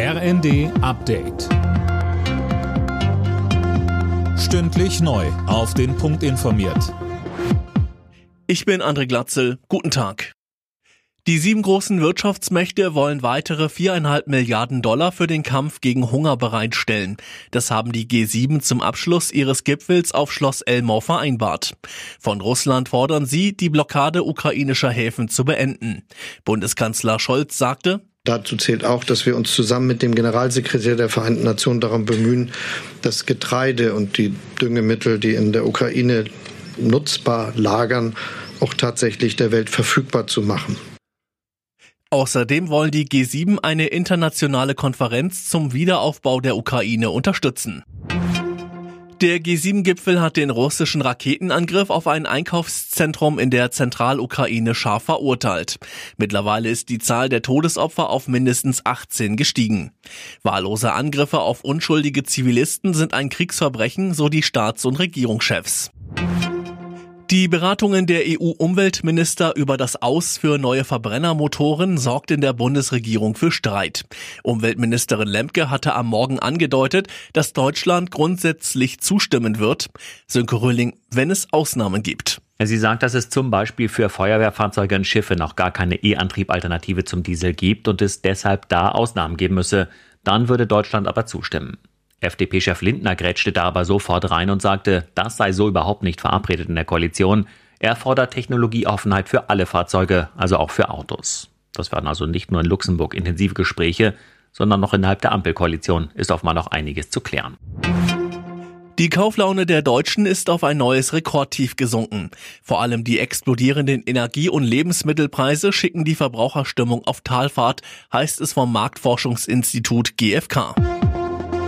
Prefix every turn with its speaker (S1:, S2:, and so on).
S1: RND Update. Stündlich neu. Auf den Punkt informiert.
S2: Ich bin André Glatzel. Guten Tag. Die sieben großen Wirtschaftsmächte wollen weitere viereinhalb Milliarden Dollar für den Kampf gegen Hunger bereitstellen. Das haben die G7 zum Abschluss ihres Gipfels auf Schloss Elmau vereinbart. Von Russland fordern sie, die Blockade ukrainischer Häfen zu beenden. Bundeskanzler Scholz sagte,
S3: Dazu zählt auch, dass wir uns zusammen mit dem Generalsekretär der Vereinten Nationen darum bemühen, das Getreide und die Düngemittel, die in der Ukraine nutzbar lagern, auch tatsächlich der Welt verfügbar zu machen.
S2: Außerdem wollen die G7 eine internationale Konferenz zum Wiederaufbau der Ukraine unterstützen. Der G7-Gipfel hat den russischen Raketenangriff auf ein Einkaufszentrum in der Zentralukraine scharf verurteilt. Mittlerweile ist die Zahl der Todesopfer auf mindestens 18 gestiegen. Wahllose Angriffe auf unschuldige Zivilisten sind ein Kriegsverbrechen, so die Staats- und Regierungschefs. Die Beratungen der EU-Umweltminister über das Aus für neue Verbrennermotoren sorgt in der Bundesregierung für Streit. Umweltministerin Lemke hatte am Morgen angedeutet, dass Deutschland grundsätzlich zustimmen wird. Sönke Röhling, wenn es Ausnahmen gibt.
S4: Sie sagt, dass es zum Beispiel für Feuerwehrfahrzeuge und Schiffe noch gar keine E-Antrieb-Alternative zum Diesel gibt und es deshalb da Ausnahmen geben müsse. Dann würde Deutschland aber zustimmen. FDP-Chef Lindner grätschte da aber sofort rein und sagte, das sei so überhaupt nicht verabredet in der Koalition. Er fordert Technologieoffenheit für alle Fahrzeuge, also auch für Autos. Das waren also nicht nur in Luxemburg intensive Gespräche, sondern noch innerhalb der Ampelkoalition ist offenbar noch einiges zu klären.
S2: Die Kauflaune der Deutschen ist auf ein neues Rekordtief gesunken. Vor allem die explodierenden Energie- und Lebensmittelpreise schicken die Verbraucherstimmung auf Talfahrt, heißt es vom Marktforschungsinstitut GfK.